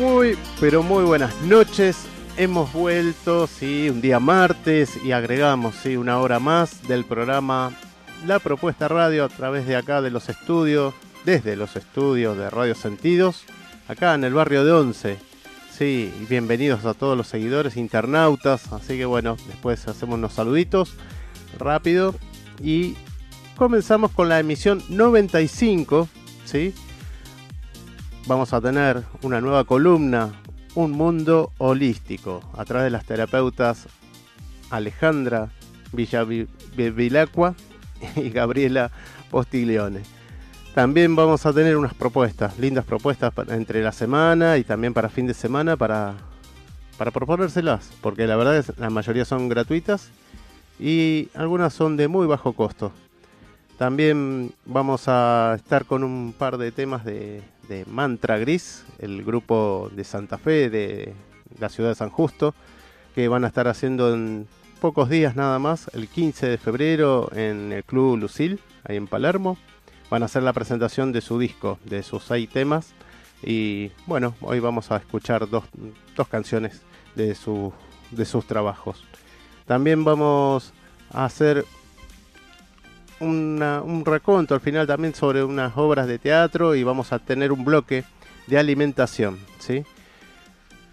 Muy, pero muy buenas noches. Hemos vuelto, sí, un día martes y agregamos, sí, una hora más del programa La Propuesta Radio a través de acá de los estudios desde los estudios de Radio Sentidos, acá en el barrio de Once. Sí, bienvenidos a todos los seguidores, internautas. Así que bueno, después hacemos unos saluditos rápido y comenzamos con la emisión 95. ¿sí? Vamos a tener una nueva columna, Un mundo holístico, a través de las terapeutas Alejandra Villavilacqua y Gabriela Postiglione. También vamos a tener unas propuestas, lindas propuestas entre la semana y también para fin de semana para, para proponérselas, porque la verdad es que la mayoría son gratuitas y algunas son de muy bajo costo. También vamos a estar con un par de temas de, de Mantra Gris, el grupo de Santa Fe de la ciudad de San Justo, que van a estar haciendo en pocos días nada más, el 15 de febrero en el Club Lucil, ahí en Palermo van a hacer la presentación de su disco, de sus seis temas. Y bueno, hoy vamos a escuchar dos, canciones de, de sus trabajos. También vamos a hacer un reconto al final también sobre unas obras de teatro y vamos a tener un bloque de alimentación. ¿sí?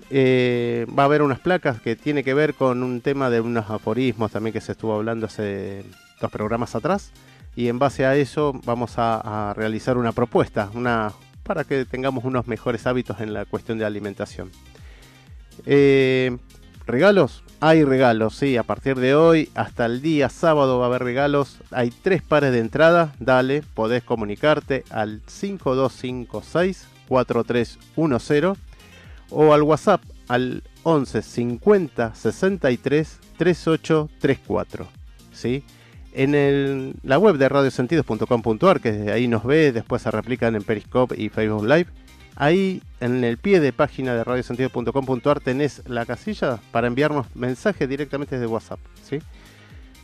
Eh, va a haber unas placas que tiene que ver con un tema de unos aforismos también que se estuvo hablando hace dos programas atrás y en base a eso vamos a, realizar una propuesta una, para que tengamos unos mejores hábitos en la cuestión de alimentación. Eh, ¿Regalos? Hay regalos, sí, a partir de hoy hasta el día sábado va a haber regalos. Hay tres pares de entrada, dale, podés comunicarte al 5256 4310 o al WhatsApp al 11 50 63 3834. ¿sí? en la web de radiosentidos.com.ar, que ahí nos ve, después se replican en Periscope y Facebook Live. Ahí en el pie de página de radiosentidos.com.ar tenés la casilla para enviarnos mensajes directamente desde WhatsApp. ¿sí?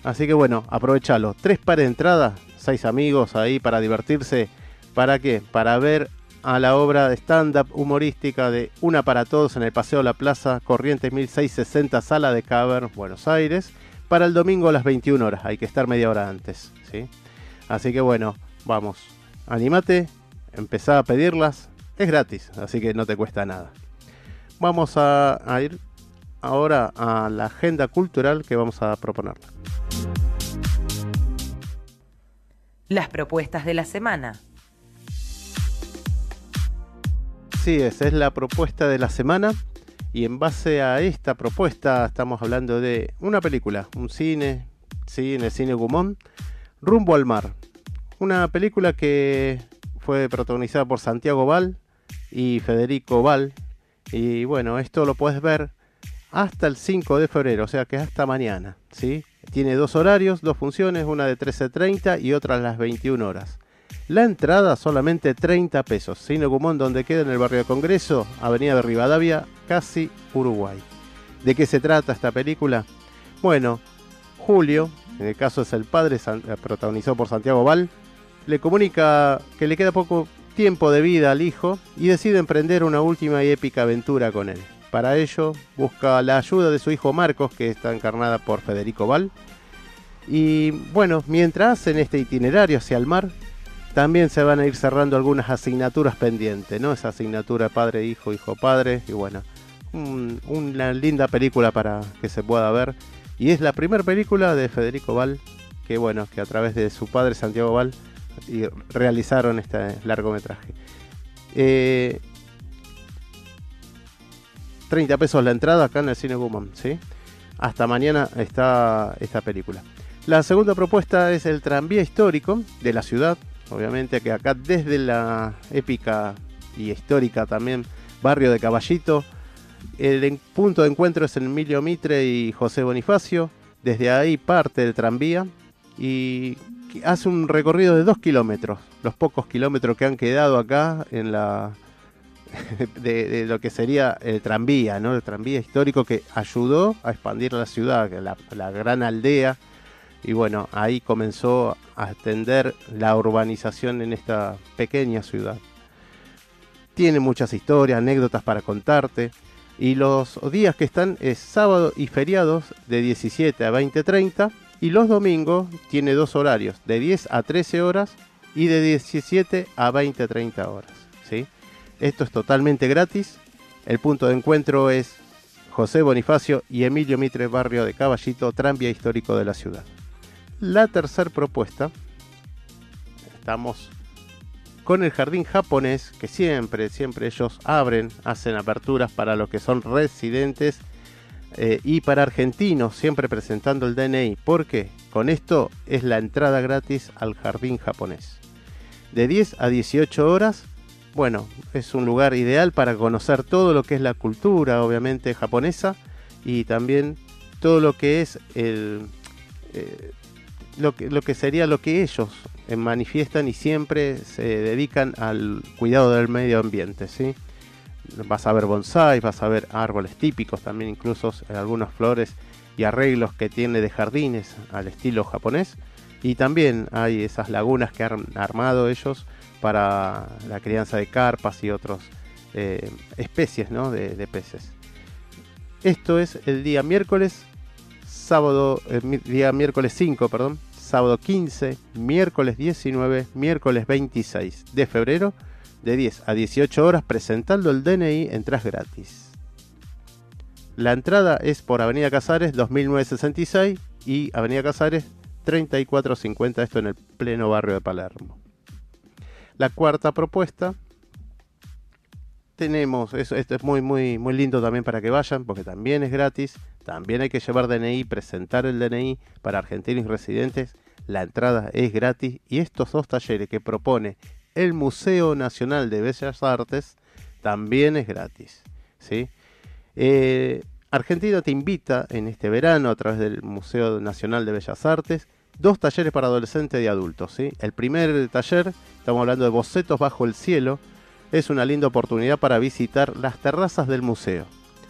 Así que bueno, aprovechalo. Tres pares de entrada, seis amigos ahí para divertirse. ¿Para qué? Para ver a la obra de stand-up humorística de Una para Todos en el Paseo de la Plaza, Corrientes 1660, Sala de Caber, Buenos Aires para el domingo a las 21 horas. Hay que estar media hora antes. ¿sí? Así que bueno, vamos. Anímate, empezá a pedirlas. Es gratis, así que no te cuesta nada. Vamos a, ir ahora a la agenda cultural que vamos a proponer. Las propuestas de la semana. Sí, esa es la propuesta de la semana. Y en base a esta propuesta estamos hablando de una película, un cine, cine, cine Gumón, Rumbo al Mar. Una película que fue protagonizada por Santiago Val y Federico Val. Y bueno, esto lo puedes ver hasta el 5 de febrero, o sea que hasta mañana. ¿sí? Tiene dos horarios, dos funciones, una de 13.30 y otra a las 21 horas. La entrada solamente 30 pesos. Cine Gumón, donde queda en el barrio de Congreso, Avenida de Rivadavia, casi Uruguay. ¿De qué se trata esta película? Bueno, Julio, en el caso es el padre, eh, protagonizado por Santiago Val, le comunica que le queda poco tiempo de vida al hijo y decide emprender una última y épica aventura con él. Para ello, busca la ayuda de su hijo Marcos, que está encarnada por Federico Val. Y bueno, mientras en este itinerario hacia el mar, también se van a ir cerrando algunas asignaturas pendientes, ¿no? Esa asignatura padre, hijo, hijo, padre. Y bueno, una linda película para que se pueda ver. Y es la primera película de Federico Val, que bueno, que a través de su padre Santiago Val realizaron este largometraje. 30 eh, pesos la entrada acá en el Cine Woman, ¿sí? Hasta mañana está esta película. La segunda propuesta es el tranvía histórico de la ciudad, obviamente que acá desde la épica y histórica también barrio de Caballito, el punto de encuentro es Emilio Mitre y José Bonifacio, desde ahí parte el tranvía y hace un recorrido de dos kilómetros, los pocos kilómetros que han quedado acá en la de, lo que sería el tranvía, ¿no? El tranvía histórico que ayudó a expandir la ciudad, la, gran aldea. Y bueno, ahí comenzó a extender la urbanización en esta pequeña ciudad. Tiene muchas historias, anécdotas para contarte. Y los días que están es sábado y feriados de 17 a 20.30. Y los domingos tiene dos horarios, de 10 a 13 horas y de 17 a 20.30 horas. ¿sí? Esto es totalmente gratis. El punto de encuentro es José Bonifacio y Emilio Mitre, barrio de Caballito, tranvía histórico de la ciudad. La tercera propuesta, estamos con el jardín japonés, que siempre, siempre ellos abren, hacen aperturas para los que son residentes eh, y para argentinos, siempre presentando el DNI. porque Con esto es la entrada gratis al jardín japonés. De 10 a 18 horas bueno, es un lugar ideal para conocer todo lo que es la cultura, obviamente, japonesa y también todo lo que es el, eh, lo, que, lo que sería lo que ellos eh, manifiestan y siempre se dedican al cuidado del medio ambiente, ¿sí? Vas a ver bonsai, vas a ver árboles típicos, también incluso algunas flores y arreglos que tiene de jardines al estilo japonés. Y también hay esas lagunas que han armado ellos para la crianza de carpas y otras eh, especies de, peces. Esto es el día miércoles, sábado, eh, día miércoles 5, perdón, sábado 15, miércoles 19, miércoles 26 de febrero, de 10 a 18 horas, presentando el DNI, entras gratis. La entrada es por Avenida Casares 2966 y Avenida Casares 3450, esto en el pleno barrio de Palermo. La cuarta propuesta tenemos, esto, es muy, muy, muy lindo también para que vayan, porque también es gratis, también hay que llevar DNI, presentar el DNI para argentinos residentes, la entrada es gratis y estos dos talleres que propone el Museo Nacional de Bellas Artes también es gratis. Eh, Argentina te invita en este verano a través del Museo Nacional de Bellas Artes dos talleres para adolescentes y adultos. El primer taller, estamos hablando de bocetos bajo el cielo, es una linda oportunidad para visitar las terrazas del museo,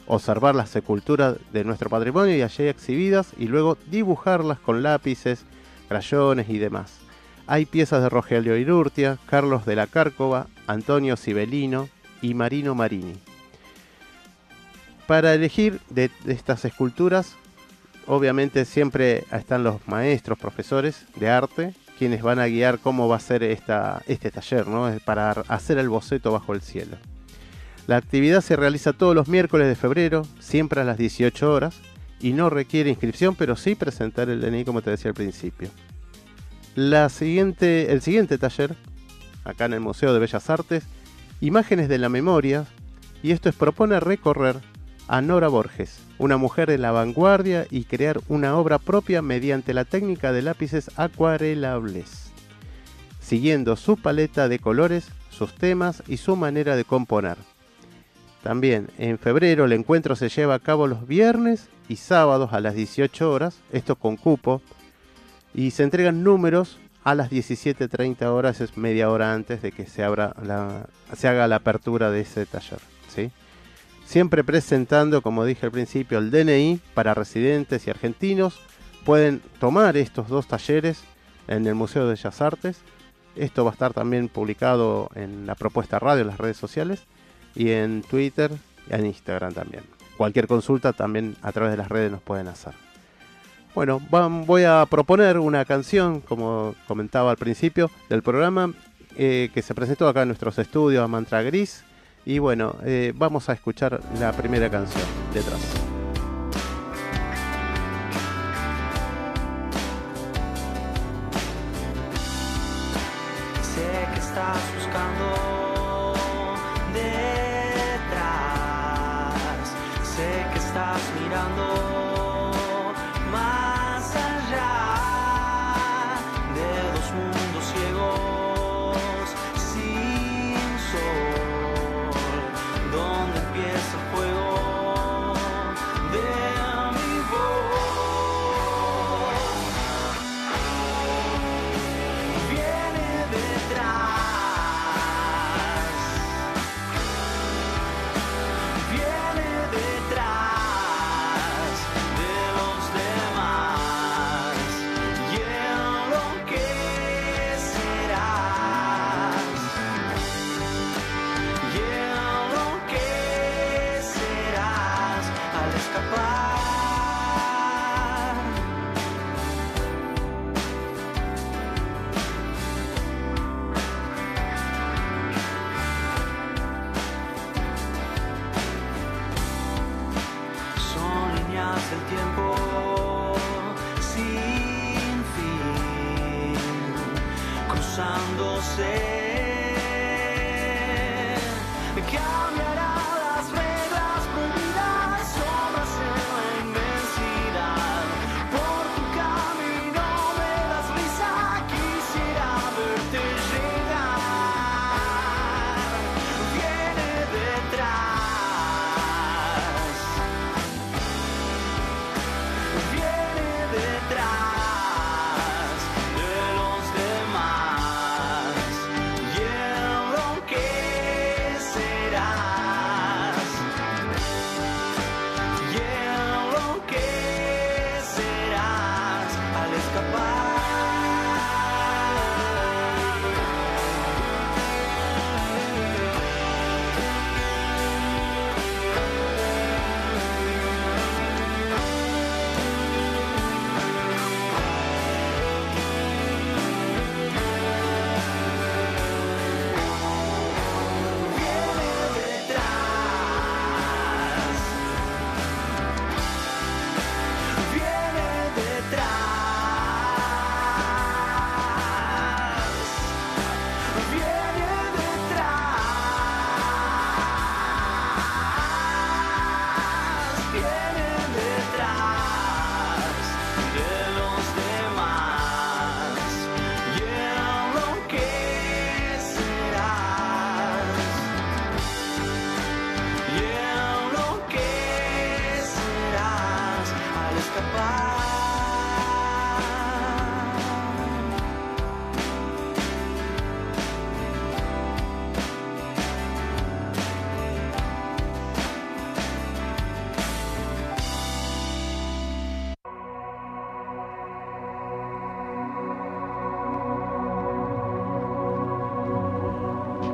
observar las esculturas de nuestro patrimonio y allí exhibidas y luego dibujarlas con lápices, crayones y demás. Hay piezas de Rogelio Irurtia, Carlos de la Cárcova, Antonio Sibelino y Marino Marini. Para elegir de estas esculturas obviamente siempre están los maestros, profesores de arte, quienes van a guiar cómo va a ser esta, este taller, ¿no? para hacer el boceto bajo el cielo. La actividad se realiza todos los miércoles de febrero, siempre a las 18 horas, y no requiere inscripción, pero sí presentar el DNI como te decía al principio. La siguiente, el siguiente taller, acá en el Museo de Bellas Artes, Imágenes de la Memoria, y esto es propone recorrer a Nora Borges, una mujer de la vanguardia y crear una obra propia mediante la técnica de lápices acuarelables, siguiendo su paleta de colores, sus temas y su manera de componer. También en febrero el encuentro se lleva a cabo los viernes y sábados a las 18 horas, esto con cupo, y se entregan números a las 17.30 horas, es media hora antes de que se, abra la, haga la apertura de ese taller. siempre presentando, como dije al principio, el DNI para residentes y argentinos. Pueden tomar estos dos talleres en el Museo de Bellas Artes. Esto va a estar también publicado en la propuesta radio, en las redes sociales, y en Twitter y en Instagram también. Cualquier consulta también a través de las redes nos pueden hacer. Bueno, voy a proponer una canción, como comentaba al principio del programa, eh, que se presentó acá en nuestros estudios a Mantra Gris y bueno, eh, vamos a escuchar la primera canción detrás. el tiempo sin fin, cruzándose.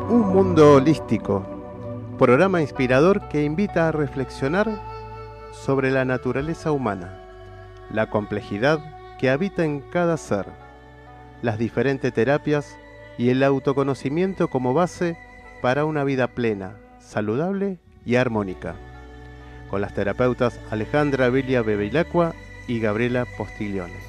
Un mundo holístico, programa inspirador que invita a reflexionar sobre la naturaleza humana, la complejidad que habita en cada ser, las diferentes terapias y el autoconocimiento como base para una vida plena, saludable y armónica. Con las terapeutas Alejandra Vilia Bebeilacqua y Gabriela Postiglione.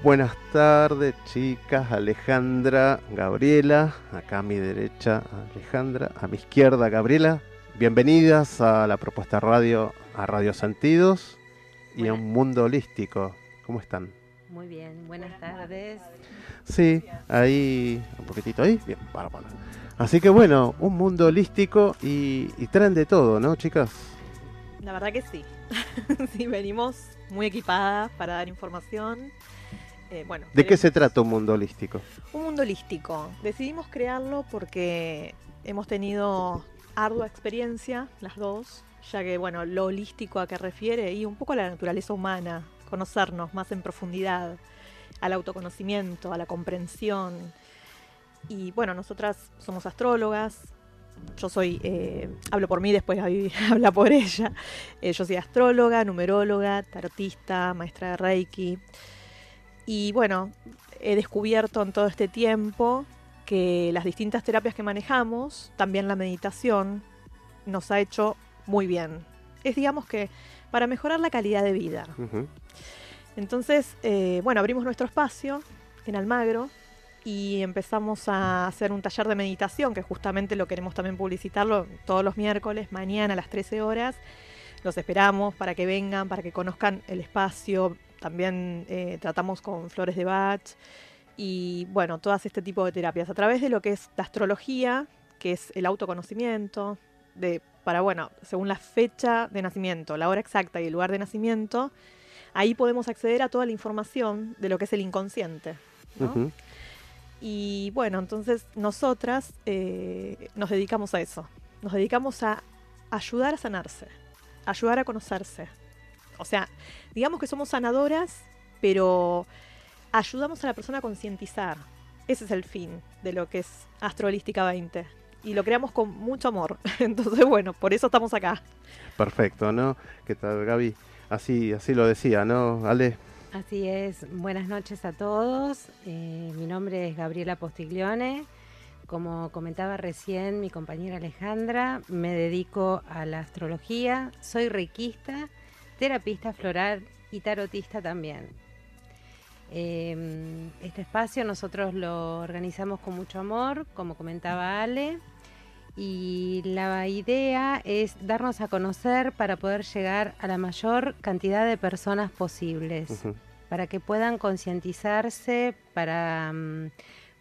Buenas tardes, chicas. Alejandra, Gabriela. Acá a mi derecha, Alejandra. A mi izquierda, Gabriela. Bienvenidas a la propuesta radio, a Radio Sentidos y a un mundo holístico. ¿Cómo están? Muy bien, buenas tardes. Sí, ahí, un poquitito ahí. Bien, bárbaro. Así que bueno, un mundo holístico y, y traen de todo, ¿no, chicas? La verdad que sí. sí, venimos muy equipadas para dar información. Eh, bueno, ¿De qué se trata un mundo holístico? Un mundo holístico. Decidimos crearlo porque hemos tenido ardua experiencia, las dos, ya que, bueno, lo holístico a qué refiere y un poco a la naturaleza humana, conocernos más en profundidad, al autoconocimiento, a la comprensión. Y bueno, nosotras somos astrólogas. Yo soy, eh, hablo por mí, después Gaby habla por ella. Eh, yo soy astróloga, numeróloga, tarotista, maestra de Reiki. Y bueno, he descubierto en todo este tiempo que las distintas terapias que manejamos, también la meditación, nos ha hecho muy bien. Es digamos que para mejorar la calidad de vida. Entonces, eh, bueno, abrimos nuestro espacio en Almagro y empezamos a hacer un taller de meditación, que justamente lo queremos también publicitarlo todos los miércoles, mañana a las 13 horas. Los esperamos para que vengan, para que conozcan el espacio. También eh, tratamos con flores de Bach y, bueno, todas este tipo de terapias a través de lo que es la astrología, que es el autoconocimiento, de, para, bueno, según la fecha de nacimiento, la hora exacta y el lugar de nacimiento, ahí podemos acceder a toda la información de lo que es el inconsciente. Y bueno, entonces nosotras eh, nos dedicamos a eso. Nos dedicamos a ayudar a sanarse, ayudar a conocerse. O sea, digamos que somos sanadoras, pero ayudamos a la persona a concientizar. Ese es el fin de lo que es Astrolística 20. Y lo creamos con mucho amor. Entonces, bueno, por eso estamos acá. Perfecto, ¿no? ¿Qué tal, Gaby? Así, así lo decía, ¿no? Ale. Así es, buenas noches a todos. Eh, mi nombre es Gabriela Postiglione. Como comentaba recién mi compañera Alejandra, me dedico a la astrología, soy reikista, terapista floral y tarotista también. Eh, este espacio nosotros lo organizamos con mucho amor, como comentaba Ale, y la idea es darnos a conocer para poder llegar a la mayor cantidad de personas posibles, para que puedan concientizarse, para mm,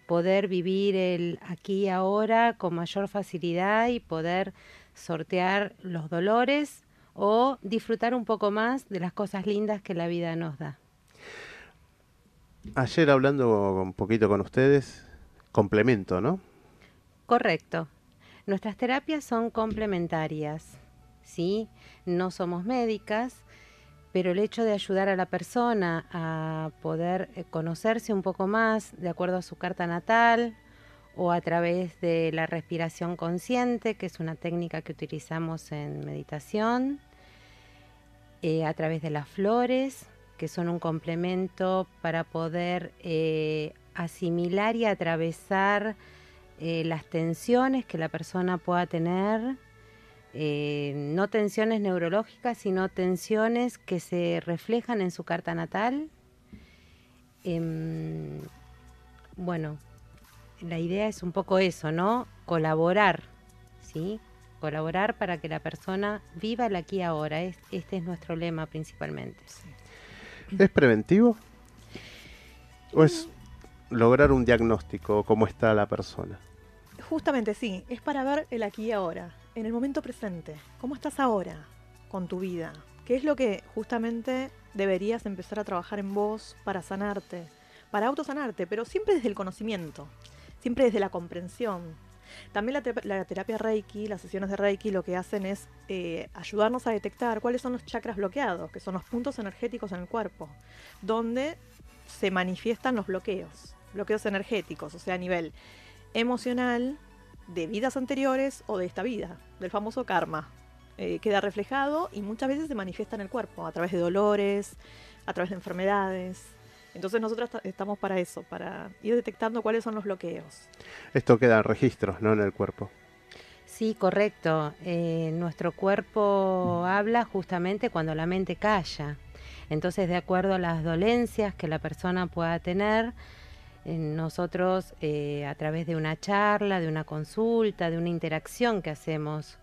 poder vivir el aquí y ahora con mayor facilidad y poder sortear los dolores o disfrutar un poco más de las cosas lindas que la vida nos da. Ayer hablando un poquito con ustedes, complemento, ¿no? Correcto. Nuestras terapias son complementarias, ¿sí? No somos médicas, pero el hecho de ayudar a la persona a poder eh, conocerse un poco más de acuerdo a su carta natal o a través de la respiración consciente, que es una técnica que utilizamos en meditación, eh, a través de las flores, que son un complemento para poder eh, asimilar y atravesar eh, las tensiones que la persona pueda tener, no tensiones neurológicas, sino tensiones que se reflejan en su carta natal. Em, bueno, la idea es un poco eso, ¿no? Colaborar, ¿sí? Colaborar para que la persona viva el aquí y ahora. Es- este es nuestro lema principalmente. ¿Es preventivo? ¿O es lograr un diagnóstico, cómo está la persona? Justamente sí, es para ver el aquí y ahora, en el momento presente. ¿Cómo estás ahora con tu vida? ¿Qué es lo que justamente deberías empezar a trabajar en vos para sanarte, para autosanarte, pero siempre desde el conocimiento, siempre desde la comprensión? También la, terap- la terapia Reiki, las sesiones de Reiki lo que hacen es eh, ayudarnos a detectar cuáles son los chakras bloqueados, que son los puntos energéticos en el cuerpo, donde se manifiestan los bloqueos, bloqueos energéticos, o sea, a nivel emocional de vidas anteriores o de esta vida, del famoso karma. Eh, queda reflejado y muchas veces se manifiesta en el cuerpo, a través de dolores, a través de enfermedades. Entonces nosotros ta- estamos para eso, para ir detectando cuáles son los bloqueos. Esto queda en registros, ¿no? En el cuerpo. Sí, correcto. Eh, nuestro cuerpo habla justamente cuando la mente calla. Entonces, de acuerdo a las dolencias que la persona pueda tener, eh, nosotros eh, a través de una charla, de una consulta, de una interacción que hacemos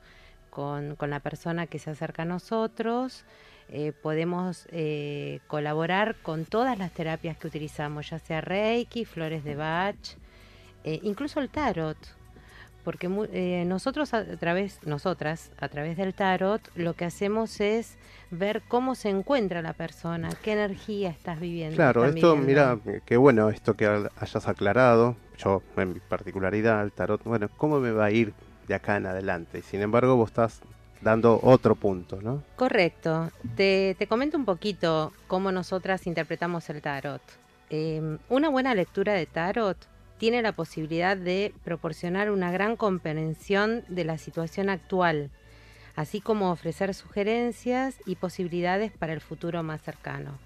con, con la persona que se acerca a nosotros, eh, podemos eh, colaborar con todas las terapias que utilizamos, ya sea Reiki, flores de Bach, eh, incluso el tarot porque nosotros a través nosotras a través del tarot lo que hacemos es ver cómo se encuentra la persona qué energía estás viviendo Claro, esto, viviendo. mira, qué bueno esto que ha- hayas aclarado. Yo, en mi particularidad, el tarot, bueno, ¿cómo me va a ir de acá en adelante? Sin embargo, vos estás dando otro punto, ¿no? correcto te, te comento un poquito cómo nosotras interpretamos el tarot Eh, una buena lectura de tarot tiene la posibilidad de proporcionar una gran comprensión de la situación actual así como ofrecer sugerencias y posibilidades para el futuro más cercano.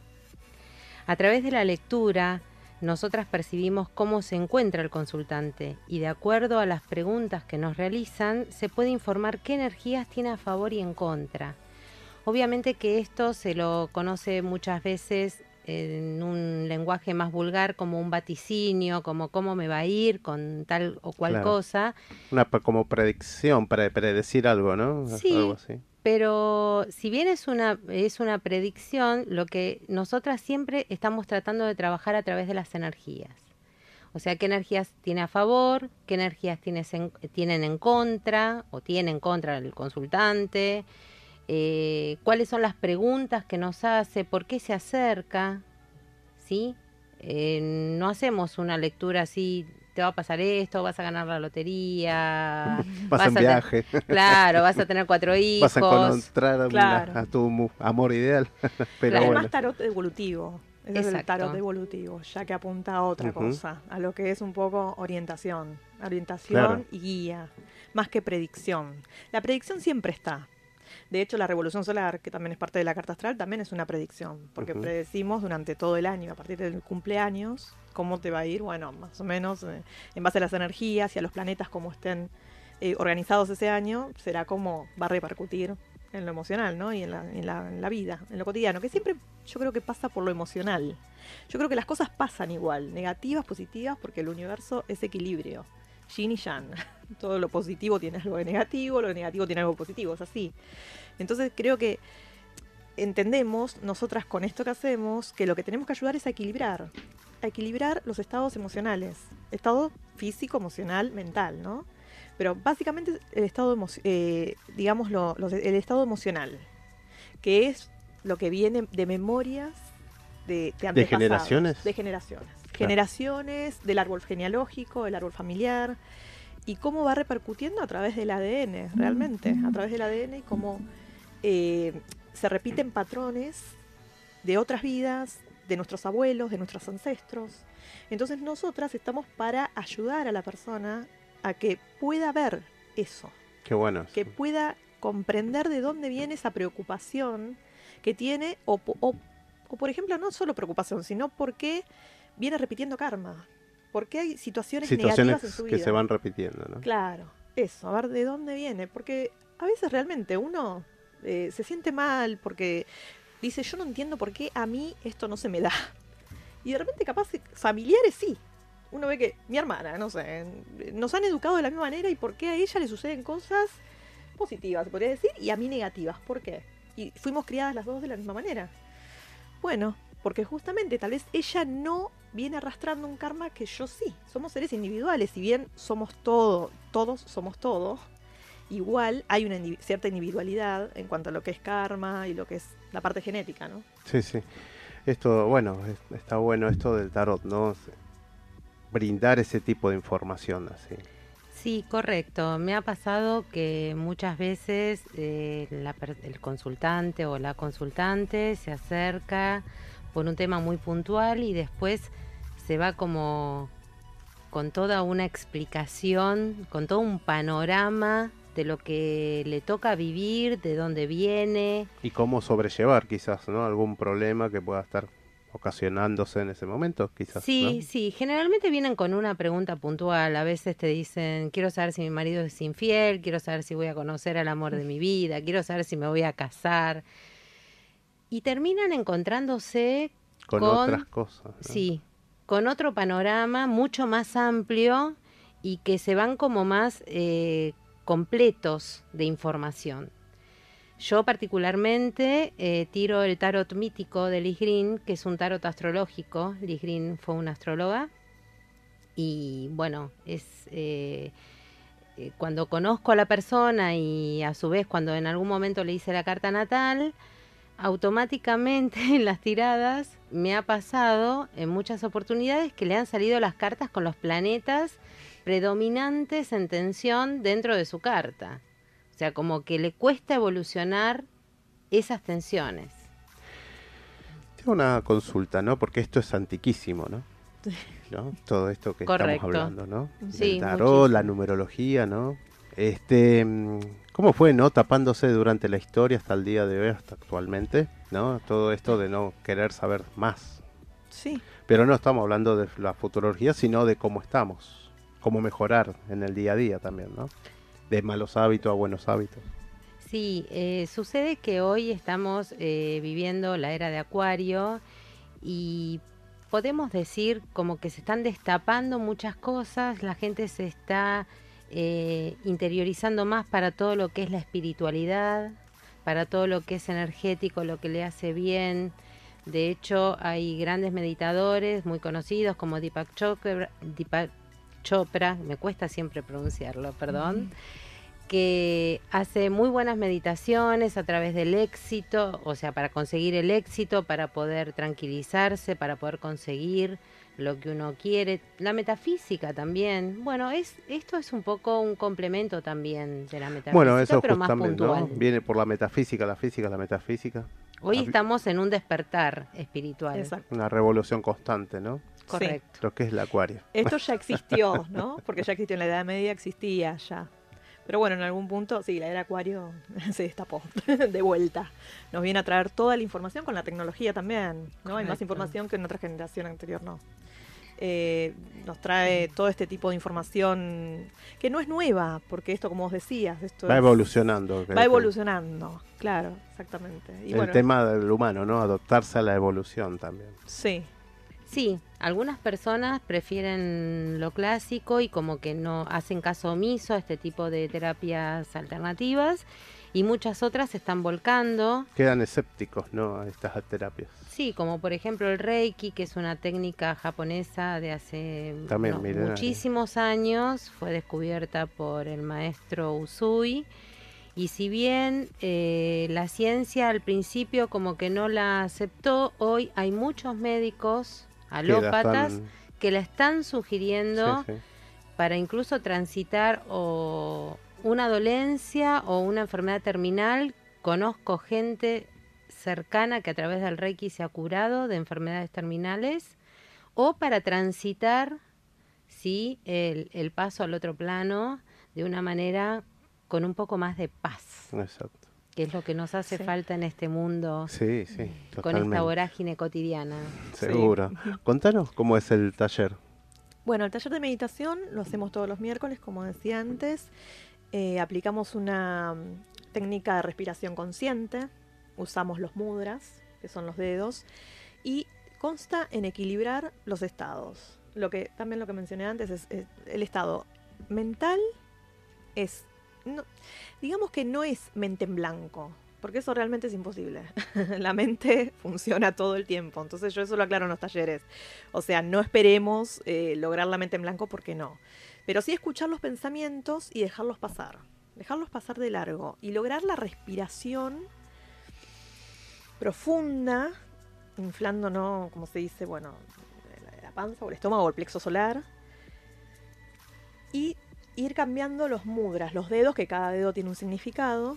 A través de la lectura, nosotras percibimos cómo se encuentra el consultante y de acuerdo a las preguntas que nos realizan, se puede informar qué energías tiene a favor y en contra. Obviamente que esto se lo conoce muchas veces en un lenguaje más vulgar como un vaticinio, como cómo me va a ir con tal o cual Claro. cosa, Una como predicción, para predecir algo, ¿no? Sí. Algo así. Pero si bien es una, es una predicción, lo que nosotras siempre estamos tratando de trabajar a través de las energías. O sea, qué energías tiene a favor, qué energías tienes en- tienen en contra o tiene en contra el consultante, eh, cuáles son las preguntas que nos hace, por qué se acerca, ¿sí? Eh, no hacemos una lectura así, te va a pasar esto, vas a ganar la lotería, Vas, en a viaje, Claro, vas a tener cuatro hijos. vas a encontrar a, una- Claro. a tu amor ideal. Pero Claro. es bueno, más tarot evolutivo. Ese es el tarot evolutivo, ya que apunta a otra cosa, a lo que es un poco orientación. Orientación Claro. y guía, más que predicción. La predicción siempre está. De hecho, la revolución solar, que también es parte de la carta astral, también es una predicción, porque predecimos durante todo el año, a partir del cumpleaños, cómo te va a ir, bueno, más o menos eh, en base a las energías y a los planetas como estén eh, organizados ese año, será como va a repercutir en lo emocional, ¿no? Y en la, en la- en la vida, en lo cotidiano, que siempre yo creo que pasa por lo emocional. Yo creo que las cosas pasan igual, negativas, positivas, porque el universo es equilibrio. Yin y Yang. Todo lo positivo tiene algo de negativo, lo negativo tiene algo positivo, es así. Entonces creo que entendemos, nosotras con esto que hacemos, que lo que tenemos que ayudar es a equilibrar, a equilibrar los estados emocionales, estado físico, emocional, mental, ¿no? Pero básicamente el estado, eh, digamos, lo- el estado emocional, que es lo que viene de memorias de, de antepasados, generaciones? De generaciones. Generaciones, del árbol genealógico, del árbol familiar, y cómo va repercutiendo a través del ADN, realmente, a través del ADN y cómo eh, se repiten patrones de otras vidas, de nuestros abuelos, de nuestros ancestros. Entonces nosotras estamos para ayudar a la persona a que pueda ver eso, Qué bueno. que pueda comprender de dónde viene esa preocupación que tiene, o, o, por ejemplo, no solo preocupación, sino por qué viene repitiendo karma, por qué hay situaciones, Situaciones negativas en su vida. que se van repitiendo, ¿no? Claro, eso, a ver de dónde viene, porque a veces realmente uno eh, se siente mal porque dice, yo no entiendo por qué a mí esto no se me da. Y de repente capaz familiares sí. Uno ve que mi hermana, no sé, nos han educado de la misma manera y por qué a ella le suceden cosas positivas, se podría decir, y a mí negativas. ¿Por qué? Y fuimos criadas las dos de la misma manera. Bueno, porque justamente tal vez ella no viene arrastrando un karma que yo sí. Somos seres individuales, si bien somos todo, todos somos todo, igual hay una cierta individualidad en cuanto a lo que es karma y lo que es la parte genética, ¿no? Sí, sí. Esto, bueno, es- está bueno esto del tarot, ¿no? Brindar ese tipo de información así. Sí, correcto. Me ha pasado que muchas veces eh, la el consultante o la consultante se acerca por un tema muy puntual y después se va como con toda una explicación, con todo un panorama de lo que le toca vivir, de dónde viene. Y cómo sobrellevar quizás, ¿no? Algún problema que pueda estar ocasionándose en ese momento, quizás. Sí, ¿no? sí, generalmente vienen con una pregunta puntual. A veces te dicen, quiero saber si mi marido es infiel, quiero saber si voy a conocer al amor de mi vida, quiero saber si me voy a casar. Y terminan encontrándose Con, con- otras cosas. ¿no? Sí, con otro panorama mucho más amplio y que se van como más eh, completos de información. Yo particularmente eh, tiro el tarot mítico de Liz Green, que es un tarot astrológico. Liz Green fue una astróloga y bueno, es eh, eh, cuando conozco a la persona y a su vez cuando en algún momento le hice la carta natal, automáticamente en las tiradas me ha pasado en muchas oportunidades que le han salido las cartas con los planetas predominantes en tensión dentro de su carta. O sea, como que le cuesta evolucionar esas tensiones. Tengo una consulta, ¿no? Porque esto es antiquísimo, ¿no? ¿No? Todo esto que Correcto. estamos hablando, ¿no? Sí, El tarot, muchísimo. la numerología, ¿no? Este, mm, ¿cómo fue, no? Tapándose durante la historia hasta el día de hoy, hasta actualmente, ¿no? Todo esto de no querer saber más. Sí, Pero no estamos hablando de la futurología, sino de cómo estamos, cómo mejorar en el día a día también, ¿no? De malos hábitos a buenos hábitos. Sí, eh, sucede que hoy estamos eh, viviendo la era de Acuario y podemos decir como que se están destapando muchas cosas, la gente se está eh, interiorizando más para todo lo que es la espiritualidad, para todo lo que es energético, lo que le hace bien. De hecho, hay grandes meditadores muy conocidos como Deepak Chopra, Deepak Chopra me cuesta siempre pronunciarlo, perdón que hace muy buenas meditaciones a través del éxito, o sea, para conseguir el éxito, para poder tranquilizarse, para poder conseguir lo que uno quiere. La metafísica también. Bueno, es esto es un poco un complemento también de la metafísica, Bueno, eso pero más justamente, ¿no? puntual. Viene por la metafísica, la física, la metafísica. Hoy estamos en un despertar espiritual. exacto. Una revolución constante, ¿no? Correcto. Lo que es el acuario. Esto ya existió, ¿no? Porque ya existió en la Edad Media, existía ya. Pero bueno, en algún punto, sí, la era Acuario se destapó de vuelta. Nos viene a traer toda la información con la tecnología también, ¿no? Hay más información que en otra generación anterior, no. eh, nos trae todo este tipo de información que no es nueva, porque esto, como vos decías, esto Va es- evolucionando. va evolucionando, claro, exactamente. Y el bueno, tema del humano, ¿no? Adaptarse a la evolución también. sí, Sí, algunas personas prefieren lo clásico y como que no hacen caso omiso a este tipo de terapias alternativas y muchas otras se están volcando. Quedan escépticos, ¿no? A estas terapias. Sí, como por ejemplo el Reiki, que es una técnica japonesa de hace También no, milenaria. muchísimos años, fue descubierta por el maestro Usui. Y si bien eh, la ciencia al principio como que no la aceptó, hoy hay muchos médicos Que la alópatas están- que la están sugiriendo sí, sí. para incluso transitar o una dolencia o una enfermedad terminal. Conozco gente cercana que a través del Reiki se ha curado de enfermedades terminales o para transitar sí el, el paso al otro plano de una manera con un poco más de paz, Exacto. Que es lo que nos hace Sí. falta en este mundo Sí, sí, con esta vorágine cotidiana. Seguro. Contanos cómo es el taller. Bueno, el taller de meditación lo hacemos todos los miércoles, como decía antes. Eh, aplicamos una mm, técnica de respiración consciente, usamos los mudras, que son los dedos, y consta en equilibrar los estados. Lo que también lo que mencioné antes es, es el estado mental es digamos que no es mente en blanco, porque eso realmente es imposible. la mente funciona todo el tiempo, entonces yo eso lo aclaro en los talleres. O sea, no esperemos eh, lograr la mente en blanco porque no. Pero sí escuchar los pensamientos y dejarlos pasar. Dejarlos pasar de largo. Y lograr la respiración profunda, inflando, ¿no? Como se dice, bueno, la, la panza o el estómago o el plexo solar. Y ir cambiando los mudras, los dedos, que cada dedo tiene un significado.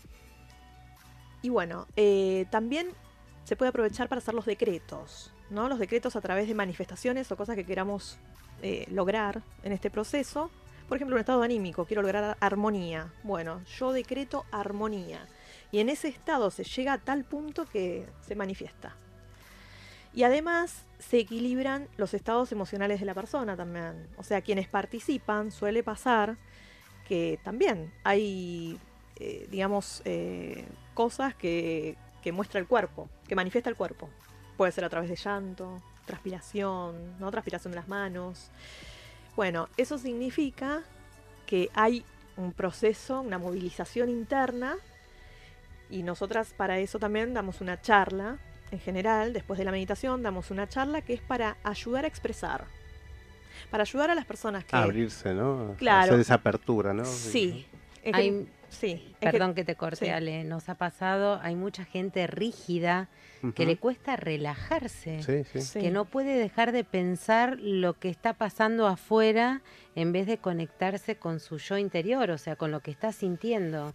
Y bueno, eh, también se puede aprovechar para hacer los decretos, ¿no? Los decretos a través de manifestaciones o cosas que queramos eh, lograr en este proceso. Por ejemplo, un estado anímico, quiero lograr armonía. Bueno, yo decreto armonía. Y en ese estado se llega a tal punto que se manifiesta. Y además se equilibran los estados emocionales de la persona también. O sea, quienes participan suele pasar que también hay, eh, digamos, eh, cosas que, que muestra el cuerpo, que manifiesta el cuerpo. Puede ser a través de llanto, transpiración, ¿no? Transpiración de las manos. Bueno, eso significa que hay un proceso, una movilización interna y nosotras para eso también damos una charla, en general, después de la meditación, damos una charla que es para ayudar a expresar. Para ayudar a las personas que... Abrirse, ¿no? Claro. Hacer esa apertura, ¿no? Sí. Hay- sí. Perdón que te corte, sí. Ale, nos ha pasado, hay mucha gente rígida que le cuesta relajarse. Sí, sí. Sí. que no puede dejar de pensar lo que está pasando afuera en vez de conectarse con su yo interior, o sea, con lo que está sintiendo.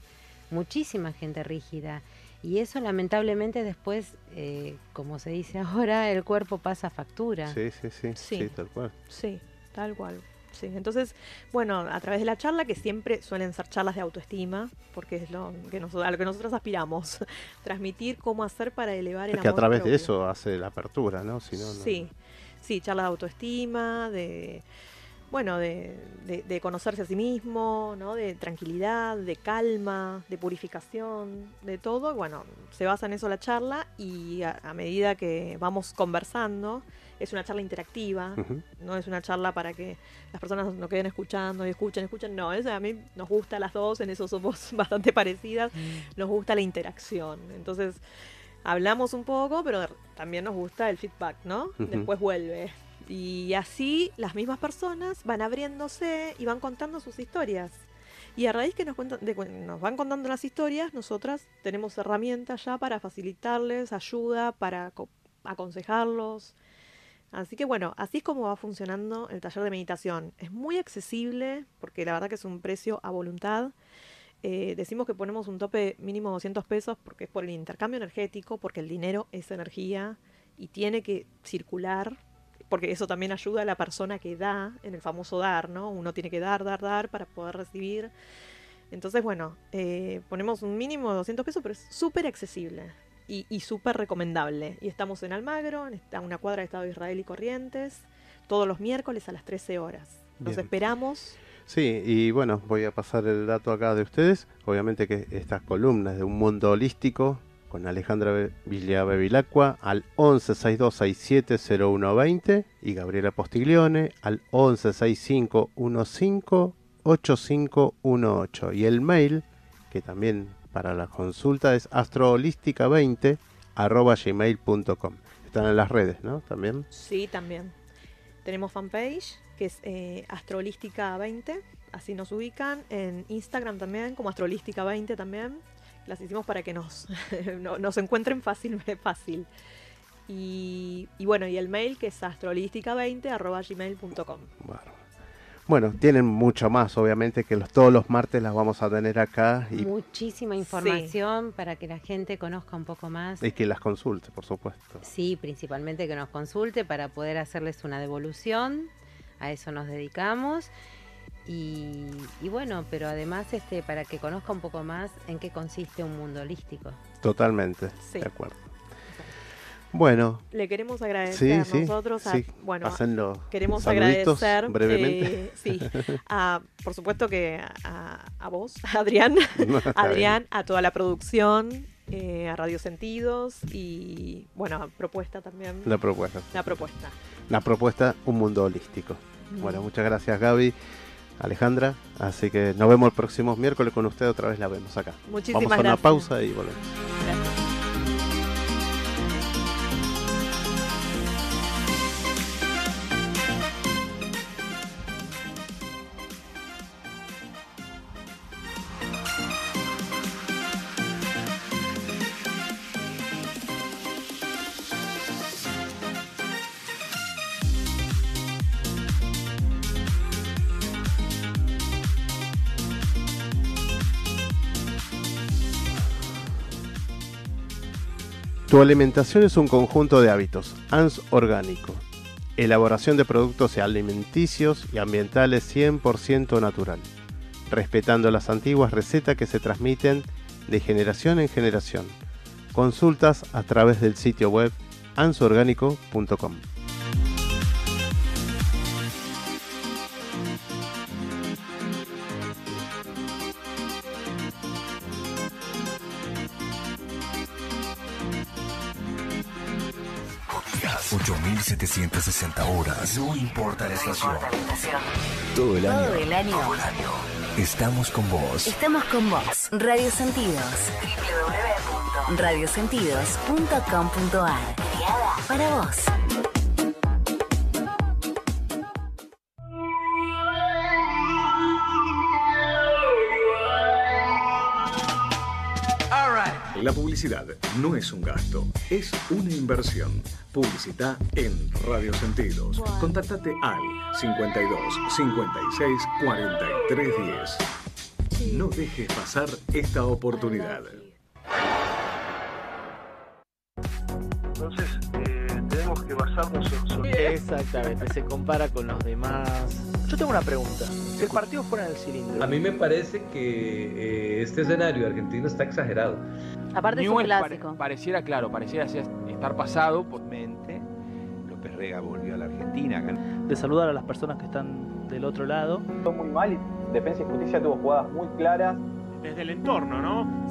Muchísima gente rígida. Y eso lamentablemente después, eh, como se dice ahora, el cuerpo pasa factura. Sí, sí, sí, sí, Sí. tal cual. Sí, tal cual. Sí, entonces, bueno, a través de la charla, que siempre suelen ser charlas de autoestima, porque es lo que nos, a lo que nosotros aspiramos, transmitir cómo hacer para elevar el Es que a través de eso hace la apertura, ¿no? Si no, no- Sí, sí, charlas de autoestima, de bueno, de, de- de conocerse a sí mismo, ¿no? De tranquilidad, de calma, de purificación, de todo. Bueno, se basa en eso la charla y a, a medida que vamos conversando, es una charla interactiva, no es una charla para que las personas no queden escuchando y escuchen, escuchen. No, es, a mí nos gusta las dos, en eso somos bastante parecidas Mm. nos gusta la interacción. Entonces, hablamos un poco, pero también nos gusta el feedback, ¿no? Después vuelve. Y así las mismas personas van abriéndose y van contando sus historias. Y a raíz que nos, cuentan, de nos van contando las historias, nosotras tenemos herramientas ya para facilitarles ayuda, para co- aconsejarlos. Así que bueno, así es como va funcionando el taller de meditación. Es muy accesible porque la verdad que es un precio a voluntad. Eh, decimos que ponemos un tope mínimo 200 pesos porque es por el intercambio energético, porque el dinero es energía y tiene que circular, porque eso también ayuda a la persona que da, en el famoso dar, ¿no? Uno tiene que dar, dar, dar para poder recibir. Entonces, bueno, eh, ponemos un mínimo de 200 pesos, pero es súper accesible y, y súper recomendable. Y estamos en Almagro, en esta- una cuadra de Estado de Israel y Corrientes. todos los miércoles a las 13 horas. Los Bien. esperamos. Sí, y bueno, voy a pasar el dato acá de ustedes. Obviamente que estas columnas de un mundo holístico con Alejandra Be- Villabevilacqua al 1162670120 y Gabriela Postiglione al 1165158518 y el mail que también para la consulta es astroholística20 arroba gmail.com. Están en las redes, ¿no? También. Sí, también. Tenemos fanpage, que es eh, Astrolística20, así nos ubican. En Instagram también, como Astrolística20 también. Las hicimos para que nos, no- nos encuentren fácil. fácil. Y, y bueno, y el mail que es astrolística20 arroba gmail.com. Bárbaro. Bueno, tienen mucho más, obviamente, que los, todos los martes las vamos a tener acá y, Muchísima información para que la gente conozca un poco más. y que las consulte, por supuesto. Sí, principalmente que nos consulte para poder hacerles una devolución. A eso nos dedicamos. Y, y bueno, pero además este para que conozca un poco más en qué consiste un mundo holístico. Totalmente, Sí. de acuerdo. Bueno, Le queremos agradecer sí, sí, nosotros a, sí. bueno, Pásenlo Queremos saluditos agradecer, brevemente. eh, sí, a, por supuesto que a, a vos, a Adrián, No, Adrián, a toda la producción, eh, a Radio Sentidos y, bueno, a Propuesta también, la propuesta. la propuesta. La propuesta, un mundo holístico. Bueno, muchas gracias Gaby, Alejandra. Así que nos vemos el próximo miércoles con usted, otra vez la vemos acá. Muchísimas Vamos a una gracias. pausa y volvemos. Tu alimentación es un conjunto de hábitos, ANS orgánico. Elaboración de productos alimenticios y ambientales 100% natural, respetando las antiguas recetas que se transmiten de generación en generación. Consultas a través del sitio web ansorgánico.com. 8760 horas. No importa la estación. Todo el Todo año. el año. Estamos con vos. Estamos con vos. Radio Sentidos. www.radiosentidos.com.ar. Creada para vos. La publicidad no es un gasto, es una inversión. Publicita en Radio Sentidos. Contáctate al 52 56 43 10. No dejes pasar esta oportunidad. Entonces, eh, tenemos que basarnos en-. Exactamente, se compara con los demás. Yo tengo una pregunta. Si el partido fuera en el cilindro, A mí me parece que eh, este escenario argentino está exagerado. Aparte es un Newell's pare- clásico. pareciera, claro, pareciera estar pasado por mente. López Rega volvió a la Argentina. de saludar a las personas que están del otro lado. Fue muy mal y Defensa y Justicia tuvo jugadas muy claras. Desde el entorno, ¿no?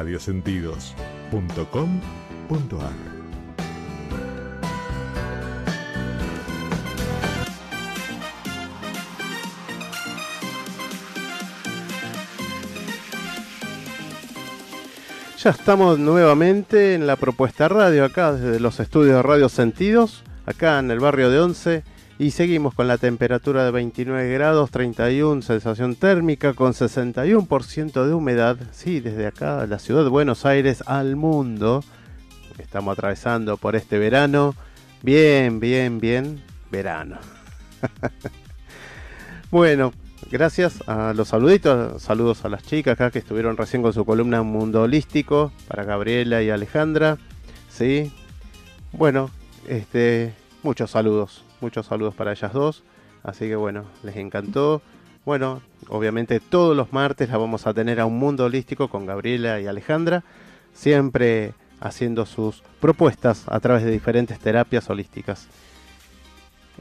radiosentidos.com.ar Ya estamos nuevamente en la propuesta radio, acá desde los estudios de Radio Sentidos, acá en el barrio de Once, y seguimos con la temperatura de 29 grados, 31, sensación térmica con 61% de humedad, sí, desde acá, la ciudad de Buenos Aires al mundo, estamos atravesando por este verano, bien, bien, bien, verano. bueno, Gracias a los saluditos, saludos a las chicas acá que estuvieron recién con su columna Mundo Holístico, para Gabriela y Alejandra. ¿sí? Bueno, este, muchos saludos, muchos saludos para ellas dos. Así que bueno, les encantó. Bueno, obviamente todos los martes la vamos a tener a un mundo holístico con Gabriela y Alejandra, siempre haciendo sus propuestas a través de diferentes terapias holísticas.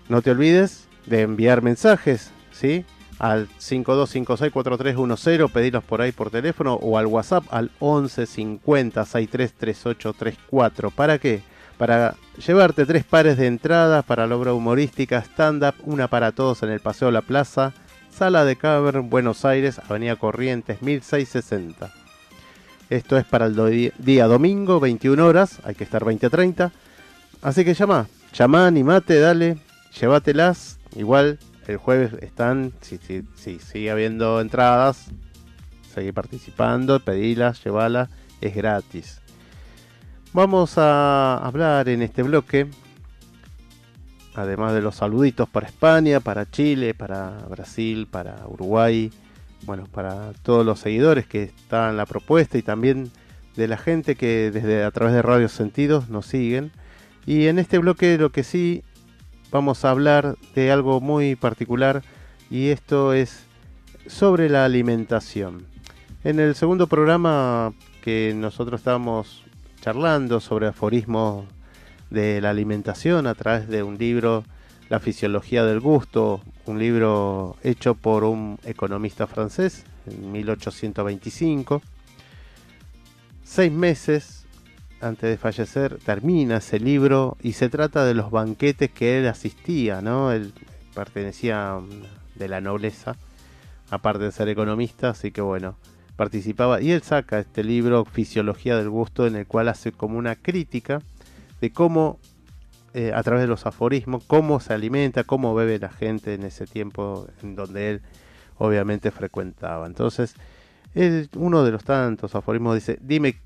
No te olvides de enviar mensajes, ¿sí? Al 52564310, pedirlos por ahí por teléfono o al WhatsApp al 11 50 633834. ¿Para qué? Para llevarte tres pares de entradas para la obra humorística stand-up, una para todos en el Paseo La Plaza, Sala de Cavern, Buenos Aires, Avenida Corrientes 1660. Esto es para el día domingo, 21 horas, hay que estar 20 a 30. Así que llama, llama, animate, dale, llévatelas. Igual el jueves están, si, si, si sigue habiendo entradas, seguí participando, pedilas, llevalas, es gratis. Vamos a hablar en este bloque, además de los saluditos para España, para Chile, para Brasil, para Uruguay, bueno, para todos los seguidores que están en la propuesta y también de la gente que desde a través de Radio Sentidos nos siguen. Y en este bloque lo que sí vamos a hablar de algo muy particular y esto es sobre la alimentación. En el segundo programa que nosotros estábamos charlando sobre aforismos de la alimentación a través de un libro, La fisiología del gusto, un libro hecho por un economista francés en 1825. Seis meses antes de fallecer termina ese libro y se trata de los banquetes que él asistía, ¿no? Él pertenecía de la nobleza, aparte de ser economista, así que bueno, participaba y él saca este libro Fisiología del gusto en el cual hace como una crítica de cómo eh, a través de los aforismos, cómo se alimenta, cómo bebe la gente en ese tiempo en donde él obviamente frecuentaba. Entonces, uno de los tantos aforismos dice, dime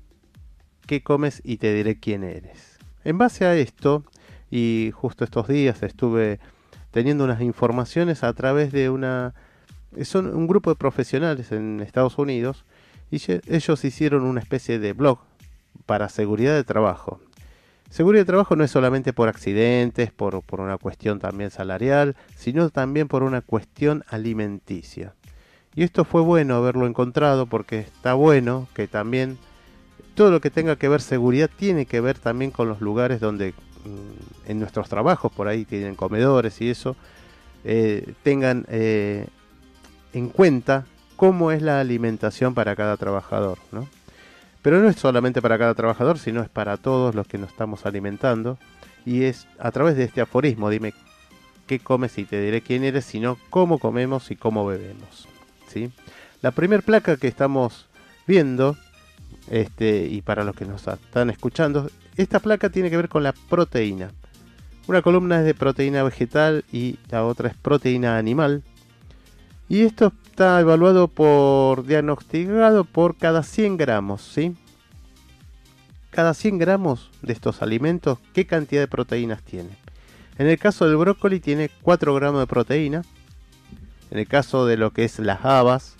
qué comes y te diré quién eres. En base a esto, y justo estos días estuve teniendo unas informaciones a través de una... Son un grupo de profesionales en Estados Unidos y ellos hicieron una especie de blog para seguridad de trabajo. Seguridad de trabajo no es solamente por accidentes, por, por una cuestión también salarial, sino también por una cuestión alimenticia. Y esto fue bueno haberlo encontrado porque está bueno que también todo lo que tenga que ver seguridad tiene que ver también con los lugares donde mm, en nuestros trabajos por ahí tienen comedores y eso eh, tengan eh, en cuenta cómo es la alimentación para cada trabajador, ¿no? Pero no es solamente para cada trabajador, sino es para todos los que nos estamos alimentando. Y es a través de este aforismo, dime qué comes y te diré quién eres, sino cómo comemos y cómo bebemos. ¿sí? La primera placa que estamos viendo, este, y para los que nos están escuchando, esta placa tiene que ver con la proteína. Una columna es de proteína vegetal y la otra es proteína animal. Y esto está evaluado por, diagnosticado por cada 100 gramos, ¿sí? Cada 100 gramos de estos alimentos, ¿qué cantidad de proteínas tiene? En el caso del brócoli tiene 4 gramos de proteína. En el caso de lo que es las habas,